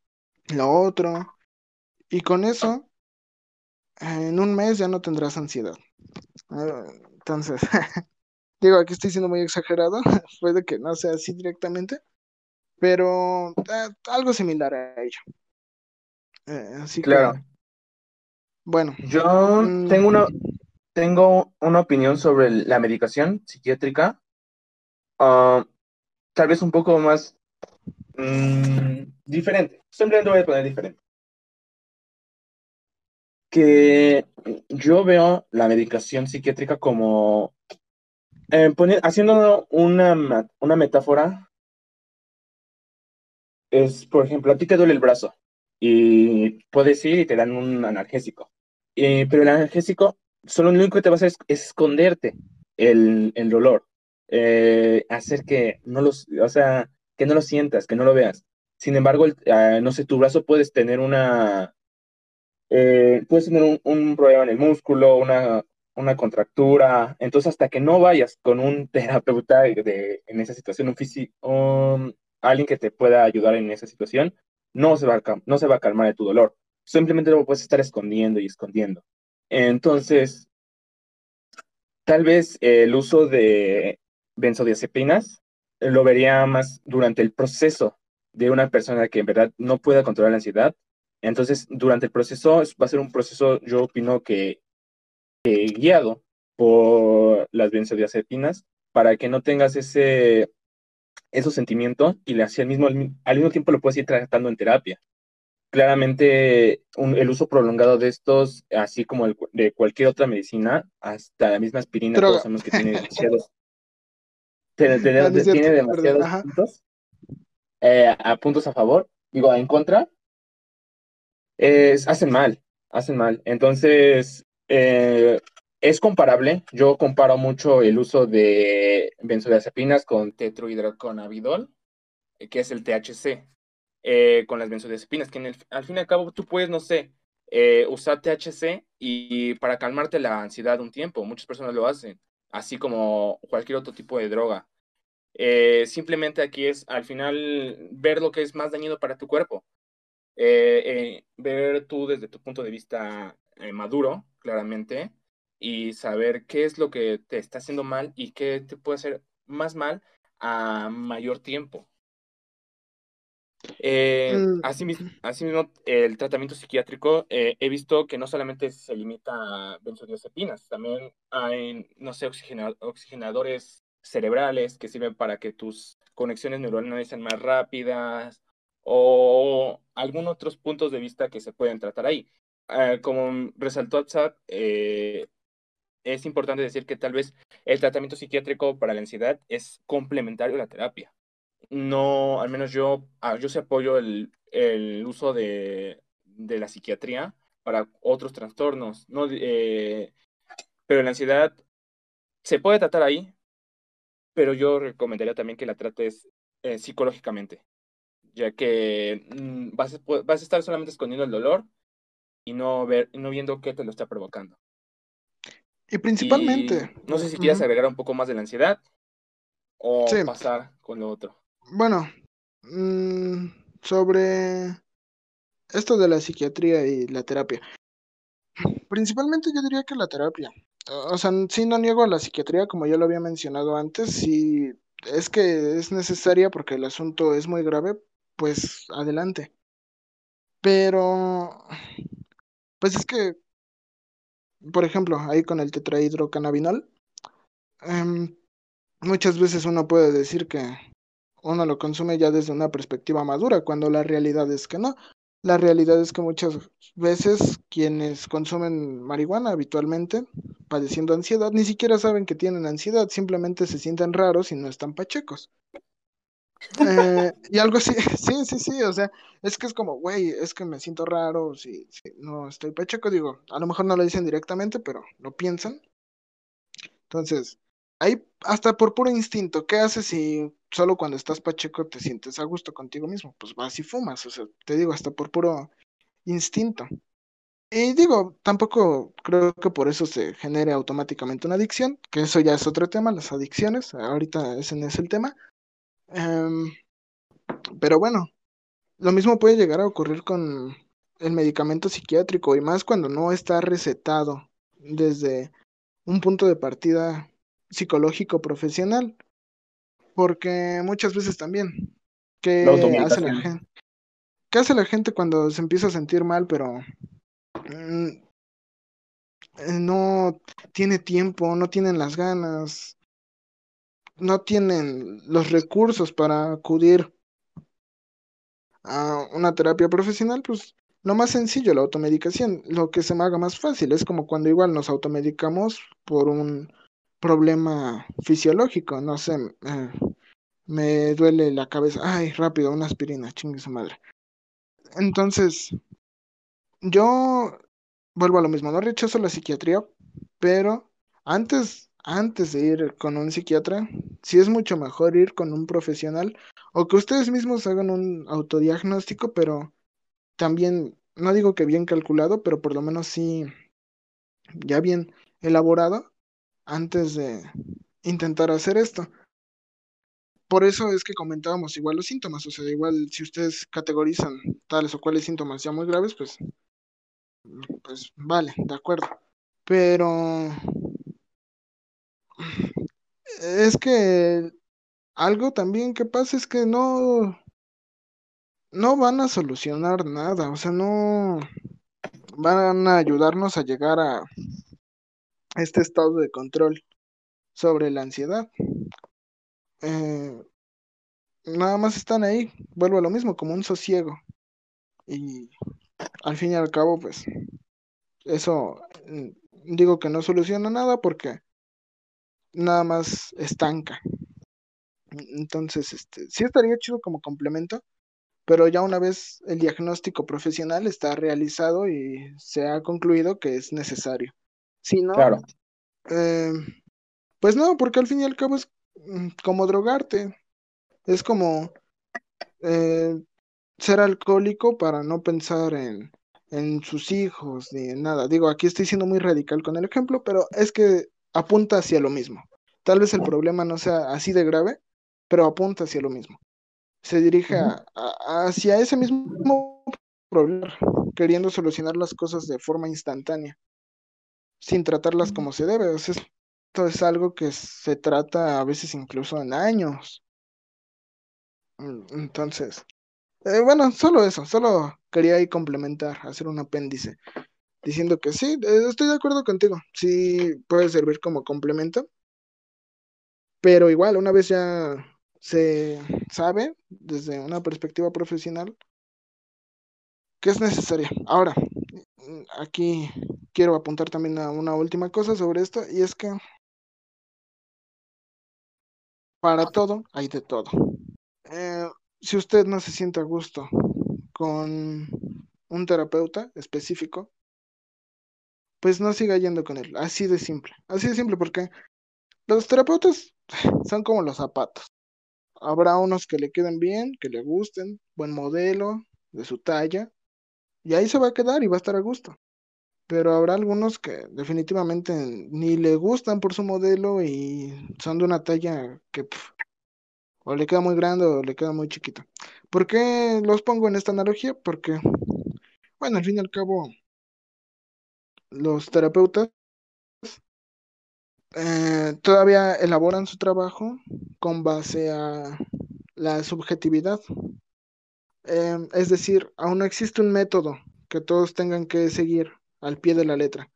lo otro. Y con eso, en un mes ya no tendrás ansiedad. Ah, entonces, [LAUGHS] digo, aquí estoy siendo muy exagerado, [LAUGHS] puede que no sea así directamente, pero eh, algo similar a ello. Eh, así claro. bueno. Yo mm, tengo una, tengo una opinión sobre la medicación psiquiátrica, ah, tal vez un poco más mm, diferente. Simplemente voy a poner diferente. Que yo veo la medicación psiquiátrica como eh, haciendo una, una metáfora. Es, por ejemplo, a ti te duele el brazo y puedes ir y te dan un analgésico. pero el analgésico solo lo único que te va a hacer es, esconderte el, el dolor, eh, hacer que no los, o sea, que no lo sientas, que no lo veas. Sin embargo, ah, no sé, tu brazo puedes tener una, eh, puedes tener un, un, problema en el músculo, una, una contractura. Entonces, hasta que no vayas con un [LAUGHS] terapeuta de, en esa situación, un físico, alguien que te pueda ayudar en esa situación, no se va a, no se va a calmar de tu dolor. Simplemente lo puedes estar escondiendo y escondiendo. Entonces, tal vez el uso de benzodiazepinas lo vería más durante el proceso de una persona que en verdad no pueda controlar la ansiedad. Entonces, durante el proceso va a ser un proceso, yo opino que, guiado por las benzodiazepinas para que no tengas ese esos sentimientos y así al mismo, al mismo tiempo lo puedes ir tratando en terapia. Claramente el uso prolongado de estos, así como de cualquier otra medicina, hasta la misma aspirina, todos sabemos que tiene [LAUGHS] demasiados, tiene, demasiados puntos, eh, a puntos a favor, digo, en contra, hacen mal, hacen mal. Entonces, eh, es comparable. Yo comparo mucho el uso de benzodiazepinas con tetrohidroconabidol, que es el THC. Eh, con las benzodiazepinas, que al fin y al cabo tú puedes, no sé, eh, usar THC y, para calmarte la ansiedad un tiempo. Muchas personas lo hacen, así como cualquier otro tipo de droga. Eh, simplemente aquí es al final ver lo que es más dañino para tu cuerpo. ver tú desde tu punto de vista maduro, claramente, y saber qué es lo que te está haciendo mal y qué te puede hacer más mal a mayor tiempo. Eh, mm. asimismo, el tratamiento psiquiátrico eh, he visto que no solamente se limita a benzodiazepinas, también hay, no sé, oxigenadores cerebrales que sirven para que tus conexiones neuronales sean más rápidas o algunos otros puntos de vista que se pueden tratar ahí. Eh, como resaltó Atsat, es importante decir que tal vez el tratamiento psiquiátrico para la ansiedad es complementario a la terapia no, al menos yo, ah, yo sí apoyo el, el uso de, de, la psiquiatría para otros trastornos, ¿no? Eh, pero la ansiedad se puede tratar ahí, pero yo recomendaría también que la trates eh, psicológicamente, ya que mm, vas, vas a estar solamente escondiendo el dolor y no, ver, no viendo qué te lo está provocando. Y principalmente. no sé si quieres agregar un poco más de la ansiedad o pasar con lo otro. Bueno, mm, sobre esto de la psiquiatría y la terapia. Principalmente yo diría que la terapia. O sea, sí no niego a la psiquiatría, como ya lo había mencionado antes, si es que es necesaria porque el asunto es muy grave, pues adelante. Pero, pues es que, por ejemplo, ahí con el tetrahidrocannabinol, em, muchas veces uno puede decir que uno lo consume ya desde una perspectiva madura, cuando la realidad es que no. La realidad es que muchas veces quienes consumen marihuana habitualmente, padeciendo ansiedad, ni siquiera saben que tienen ansiedad, simplemente se sienten raros y no están pachecos. Eh, y algo así, [LAUGHS] sí, sí, sí, o sea, es que es como, güey, es que me siento raro, si, si no estoy pacheco, digo, a lo mejor no lo dicen directamente, pero lo piensan. Entonces, ahí hasta por puro instinto, ¿qué haces si solo cuando estás pacheco te sientes a gusto contigo mismo? Pues vas y fumas, o sea, te digo, hasta por puro instinto. Y digo, tampoco creo que por eso se genere automáticamente una adicción, que eso ya es otro tema, las adicciones, ahorita ese no es el tema. Em, pero bueno, lo mismo puede llegar a ocurrir con el medicamento psiquiátrico y más cuando no está recetado desde un punto de partida psicológico profesional. Porque muchas veces también, ¿qué hace la gente? ¿Qué hace la gente cuando se empieza a sentir mal, pero mm, eh, no tiene tiempo, no tienen las ganas, no tienen los recursos para acudir a una terapia profesional, pues lo más sencillo, la automedicación, lo que se me haga más fácil, es como cuando igual nos automedicamos por un problema fisiológico, no sé, eh, me duele la cabeza, ay, rápido, una aspirina, chingue su madre. Entonces, yo vuelvo a lo mismo, no rechazo la psiquiatría, pero antes, antes de ir con un psiquiatra, sí es mucho mejor ir con un profesional o que ustedes mismos hagan un autodiagnóstico, pero también, no digo que bien calculado, pero por lo menos sí ya bien elaborado antes de intentar hacer esto. Por eso es que comentábamos igual los síntomas, o sea, igual si ustedes categorizan tales o cuales síntomas ya muy graves, pues, pues vale, de acuerdo. Pero es que algo también que pasa es que no, no van a solucionar nada, o sea, no van a ayudarnos a llegar a este estado de control sobre la ansiedad. Eh, nada más están ahí, vuelvo a lo mismo, como un sosiego. Y al fin y al cabo, pues, eso mm, digo que no soluciona nada porque nada más estanca. Entonces, este, sí estaría chido como complemento, pero ya una vez el diagnóstico profesional está realizado y se ha concluido que es necesario. Si no, Claro. eh, pues no, porque al fin y al cabo es mm, como drogarte. Es como eh, ser alcohólico para no pensar en, en sus hijos ni en nada. Digo, aquí estoy siendo muy radical con el ejemplo, pero es que apunta hacia lo mismo. Tal vez el problema no sea así de grave, pero apunta hacia lo mismo. Se dirige a- a- hacia ese mismo problema, queriendo solucionar las cosas de forma instantánea, sin tratarlas como se debe. O sea, esto es algo que se trata a veces incluso en años. Mm, Entonces, eh, bueno, solo eso, solo quería ahí complementar, hacer un apéndice, diciendo que sí, eh, estoy de acuerdo contigo, sí puede servir como complemento, pero igual, una vez ya se sabe desde una perspectiva profesional que es necesaria. Ahora, mm, aquí quiero apuntar también a una última cosa sobre esto, y es que para todo hay de todo. Eh, si usted no se siente a gusto con un terapeuta específico, pues no siga yendo con él. Así de simple. Así de simple, porque los terapeutas [SIGHS] son como los zapatos. Habrá unos que le queden bien, que le gusten, buen modelo, de su talla, y ahí se va a quedar y va a estar a gusto. Pero habrá algunos que definitivamente ni le gustan por su modelo y son de una talla que o le queda muy grande o le queda muy chiquito. ¿Por qué los pongo en esta analogía? Porque, bueno, al fin y al cabo, los terapeutas eh, todavía elaboran su trabajo con base a la subjetividad. Eh, es decir, aún no existe un método que todos tengan que seguir al pie de la letra.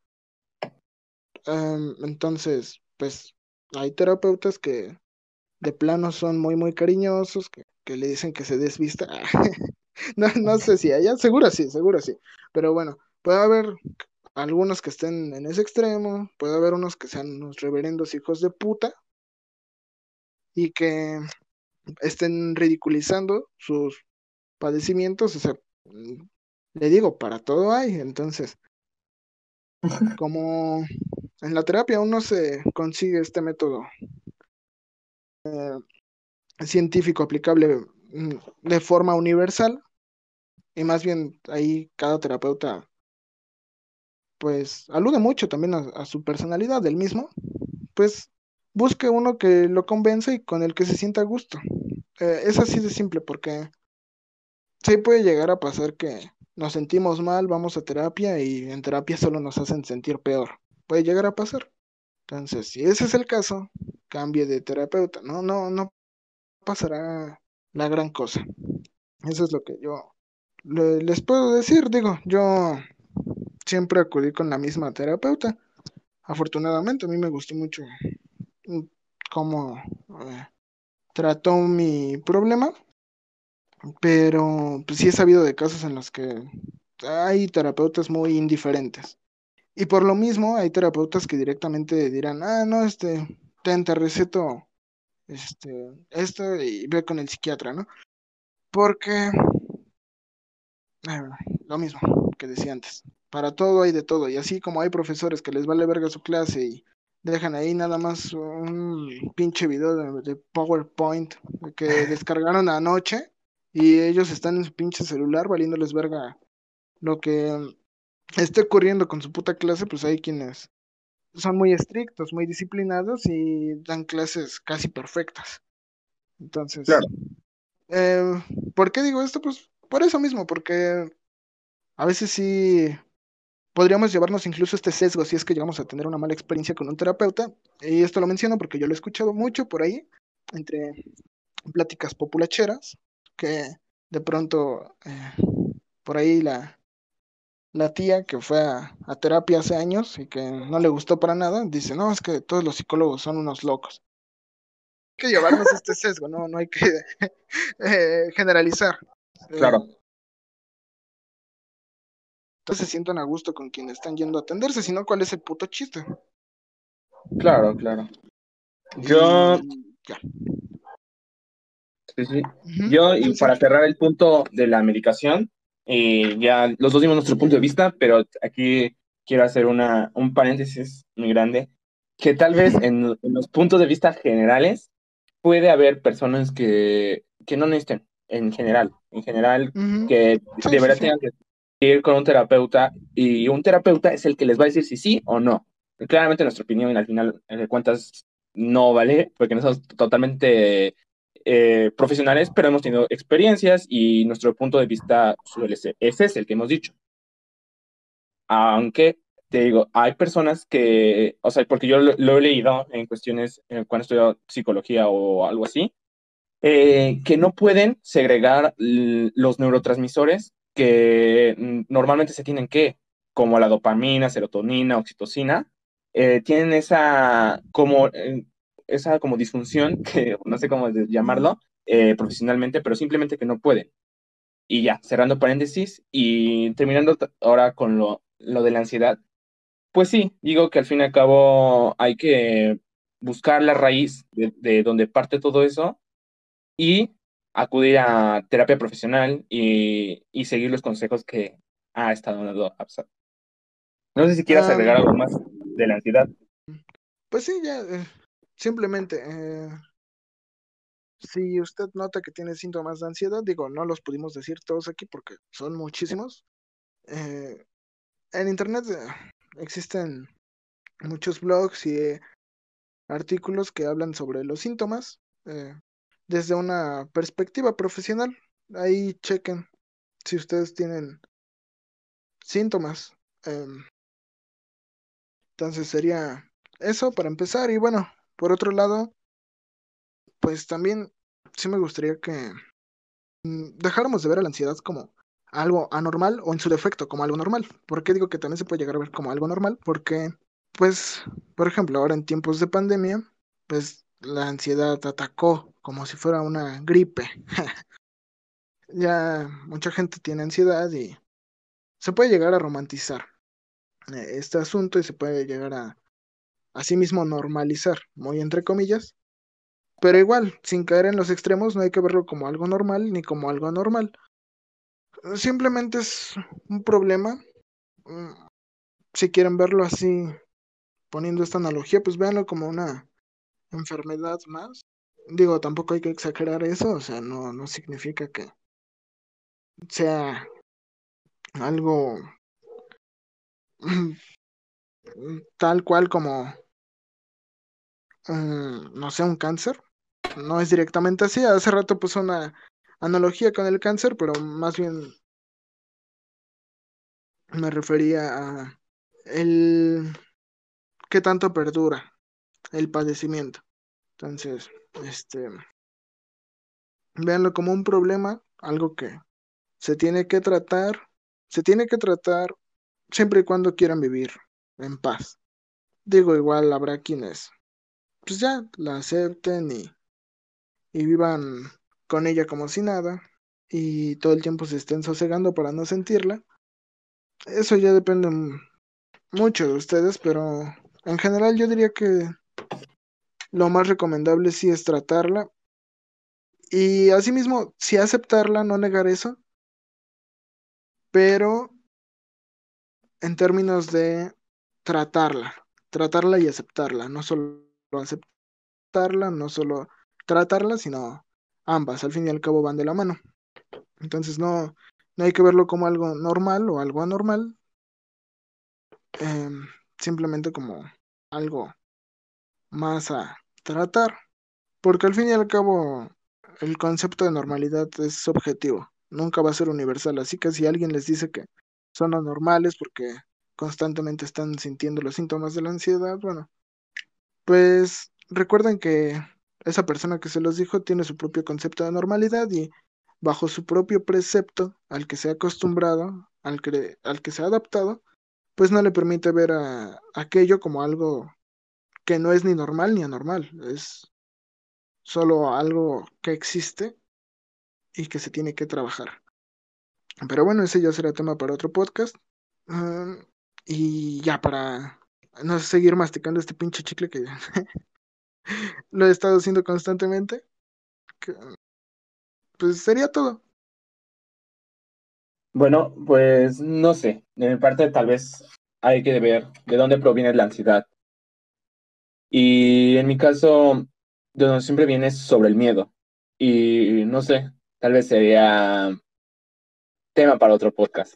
Em, entonces, pues hay terapeutas que de plano son muy, muy cariñosos, que, que le dicen que se desvista. [LAUGHS] no, no sé si allá, seguro sí, seguro sí. Pero bueno, puede haber algunos que estén en ese extremo, puede haber unos que sean unos reverendos hijos de puta y que estén ridiculizando sus padecimientos, o sea, le digo, para todo hay, entonces, [LAUGHS] como en la terapia uno se consigue este método eh, científico aplicable mm, de forma universal, y más bien ahí cada terapeuta pues alude mucho también a, su personalidad del mismo, pues busque uno que lo convenza y con el que se sienta a gusto. Eh, es así de simple porque sí puede llegar a pasar que nos sentimos mal, vamos a terapia y en terapia solo nos hacen sentir peor. Puede llegar a pasar. Entonces, si ese es el caso, cambie de terapeuta. No, no, no pasará la gran cosa. Eso es lo que yo le- les puedo decir. Digo, yo siempre acudí con la misma terapeuta. afortunadamente a mí me gustó mucho mm, cómo eh, trató mi problema, pero pues sí he sabido de casos en los que hay terapeutas muy indiferentes. Y por lo mismo hay terapeutas que directamente dirán, ah, no, este, te receto este, esto y ve con el psiquiatra, ¿no? Porque eh, lo mismo que decía antes. Para todo hay de todo. Y así como hay profesores que les vale verga su clase y dejan ahí nada más un pinche video de, PowerPoint que [LAUGHS] descargaron anoche y ellos están en su pinche celular valiéndoles verga lo que esté ocurriendo con su puta clase, pues hay quienes son muy estrictos, muy disciplinados y dan clases casi perfectas. Entonces, eh, ¿por qué digo esto? Pues por eso mismo, porque a veces sí podríamos llevarnos incluso este sesgo si es que llegamos a tener una mala experiencia con un terapeuta. Y esto lo menciono porque yo lo he escuchado mucho por ahí, entre pláticas populacheras, que de pronto eh, por ahí la, la tía que fue a, terapia hace años y que no le gustó para nada, dice, no, es que todos los psicólogos son unos locos. Hay que llevarnos este sesgo, no, no hay que [LAUGHS] eh, generalizar. Claro. Entonces se sientan a gusto con quienes están yendo a atenderse, sino cuál es el puto chiste. Claro, claro. Yo. Sí, sí. Yo, y para cerrar el punto de la medicación, eh, ya los dos dimos nuestro punto de vista, pero aquí quiero hacer una, un paréntesis muy grande, que tal vez en, los puntos de vista generales puede haber personas que, que no necesiten, en general, en general, que de verdad tengan que ir con un terapeuta y un terapeuta es el que les va a decir si sí o no. Claramente nuestra opinión al final de cuentas no vale, porque no somos totalmente eh, profesionales, pero hemos tenido experiencias y nuestro punto de vista suele ser, ese es el que hemos dicho. Aunque, te digo, hay personas que, o sea, porque yo lo, he leído en cuestiones, eh, cuando estudio psicología o algo así, eh, que no pueden segregar los neurotransmisores que normalmente se tienen que, como la dopamina, serotonina, oxitocina, tienen esa como esa como disfunción, [LAUGHS] que no sé cómo llamarlo eh, profesionalmente, pero simplemente que no pueden. Y ya, cerrando paréntesis y terminando ahora con lo, lo de la ansiedad, pues sí, digo que al fin y al cabo hay que buscar la raíz de, donde parte todo eso y acudir a terapia profesional y, y seguir los consejos que ha estado dando APSA. No sé si quieras agregar algo más de la ansiedad. Pues sí, ya eh, Simplemente, eh, si usted nota que tiene síntomas de ansiedad, digo, no los pudimos decir todos aquí porque son muchísimos. Eh, en Internet eh, existen muchos blogs y artículos que hablan sobre los síntomas desde una perspectiva profesional. Ahí chequen si ustedes tienen síntomas. Em, entonces sería eso para empezar y bueno, por otro lado, pues también sí me gustaría que mm, dejáramos de ver a la ansiedad como algo anormal o en su defecto como algo normal. ¿Por qué digo que también se puede llegar a ver como algo normal? Porque, pues, por ejemplo, ahora en tiempos de pandemia, pues la ansiedad atacó como si fuera una gripe. [LAUGHS] ya mucha gente tiene ansiedad y se puede llegar a romantizar eh, este asunto y se puede llegar a asimismo normalizar, muy entre comillas, pero igual, sin caer en los extremos, no hay que verlo como algo normal ni como algo anormal. Simplemente es un problema. Mm, si quieren verlo así, poniendo esta analogía, pues véanlo como una enfermedad más. Digo, tampoco hay que exagerar eso, o sea, no, no significa que sea algo [CLEARS THROAT] tal cual como no sé, un cáncer. No es directamente así. Hace rato puso una analogía con el cáncer, pero más bien me refería a el qué tanto perdura el padecimiento. Entonces, este véanlo como un problema, algo que se tiene que tratar, se tiene que tratar siempre y cuando quieran vivir en paz. Digo, igual habrá quienes, pues ya, la acepten y, y vivan con ella como si nada y todo el tiempo se estén sosegando para no sentirla. Eso ya depende mucho de ustedes, pero en general yo diría que lo más recomendable sí es tratarla. Y asimismo, sí aceptarla, no negar eso. Pero en términos de tratarla, tratarla y aceptarla, no solo aceptarla, no solo tratarla, sino ambas, al fin y al cabo van de la mano. Entonces no, no hay que verlo como algo normal o algo anormal, em, simplemente como algo más a tratar, porque al fin y al cabo el concepto de normalidad es subjetivo, nunca va a ser universal, así que si alguien les dice que son anormales porque constantemente están sintiendo los síntomas de la ansiedad, bueno, pues recuerden que esa persona que se los dijo tiene su propio concepto de normalidad y bajo su propio precepto al que se ha acostumbrado, al que, al que se ha adaptado, pues no le permite ver a, aquello como algo que no es ni normal ni anormal, es solo algo que existe y que se tiene que trabajar. Pero bueno, ese ya será tema para otro podcast. y ya para no seguir masticando este pinche chicle que [LAUGHS] lo he estado haciendo constantemente. pues sería todo. Bueno, pues no sé. De mi parte, tal vez hay que ver de dónde proviene la ansiedad. Y en mi caso, de donde siempre viene es sobre el miedo. Y no sé, tal vez sería tema para otro podcast.